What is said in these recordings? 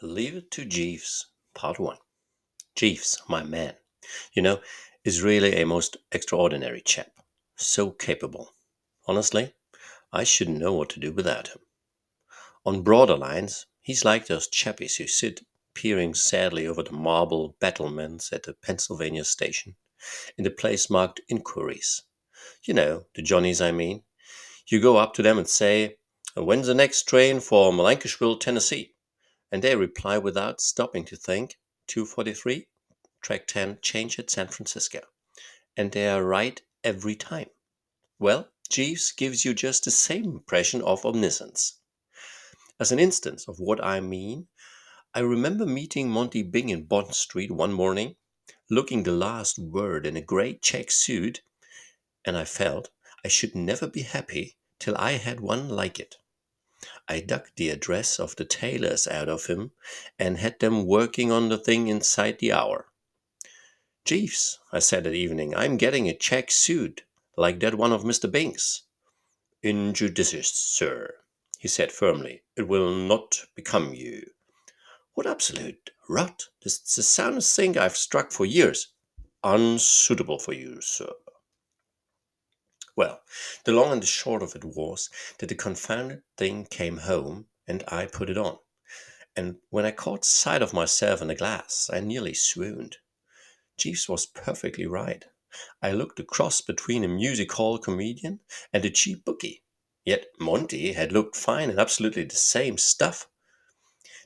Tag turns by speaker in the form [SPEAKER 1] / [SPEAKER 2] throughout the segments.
[SPEAKER 1] Leave It to Jeeves, Part 1. Jeeves, my man, you know, is really a most extraordinary chap. So capable. Honestly, I shouldn't know what to do without him. On broader lines, he's like those chappies who sit peering sadly over the marble battlements at the Pennsylvania station in the place marked Inquiries. You know, the Johnnies I mean. You go up to them and say, When's the next train for Melonsquashville, Tennessee? And they reply without stopping to think 243 track 10 change at san francisco. And they are right every time. Well jeeves gives you just the same impression of omniscience. As an instance of what i mean i remember meeting monty Byng in bond street one morning looking the last word in a grey check suit and i felt i should never be happy till i had one like it I dug the address of the tailors out of him and had them working on the thing inside the hour. Jeeves, I said that evening, I'm getting a check suit like that one of Mr. Byng's. Injudicious, sir, he said firmly. It will not become you. What absolute rot! This is the soundest thing I've struck for years. Unsuitable for you, sir. Well, the long and the short of it was that the confounded thing came home and I put it on. And when I caught sight of myself in the glass, I nearly swooned. Jeeves was perfectly right. I looked a cross between a music hall comedian and a cheap bookie. Yet Monty had looked fine in absolutely the same stuff.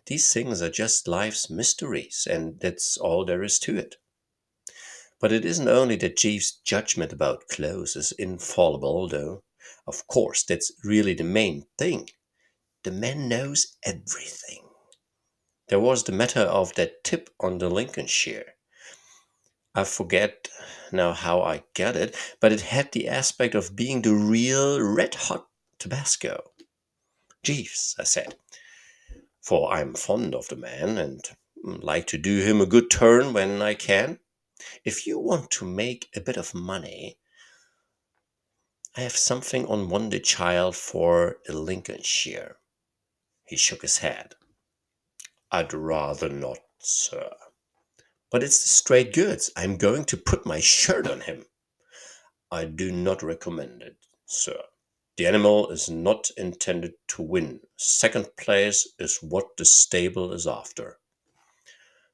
[SPEAKER 1] These things are just life's mysteries, and that's all there is to it. But it isn't only that Jeeves' judgment about clothes is infallible, though, of course, that's really the main thing. The man knows everything. There was the matter of that tip on the Lincolnshire. I forget now how I got it, but it had the aspect of being the real red hot Tabasco. Jeeves, I said, for I'm fond of the man and like to do him a good turn when I can. If you want to make a bit of money, I have something on Wonder Child for the Lincolnshire. He shook his head. I'd rather not, sir. But it's the straight goods. I'm going to put my shirt on him. I do not recommend it, sir. The animal is not intended to win. Second place is what the stable is after.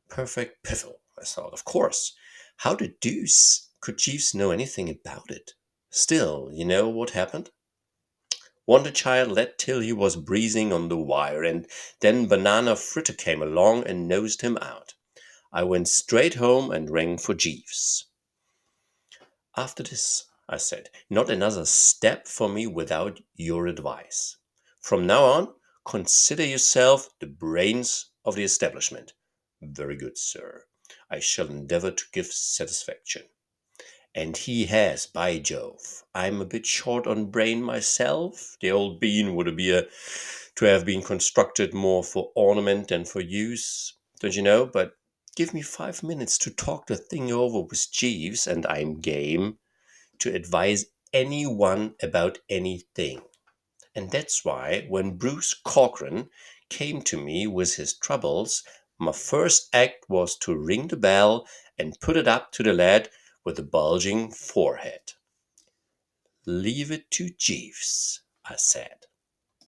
[SPEAKER 1] Perfect piffle, I thought. Of course. How the deuce could Jeeves know anything about it? Still, you know what happened? Wonder Child led till he was breezing on the wire, and then Banana Fritter came along and nosed him out. I went straight home and rang for Jeeves. After this, I said, not another step for me without your advice. From now on, consider yourself the brains of the establishment. Very good, sir. I shall endeavor to give satisfaction. And he has, by Jove. I'm a bit short on brain myself. The old bean would be a, to have been constructed more for ornament than for use, don't you know? But give me five minutes to talk the thing over with Jeeves, and I'm game to advise anyone about anything. And that's why when Bruce Corcoran came to me with his troubles, my first act was to ring the bell and put it up to the lad with the bulging forehead. Leave it to Jeeves, I said.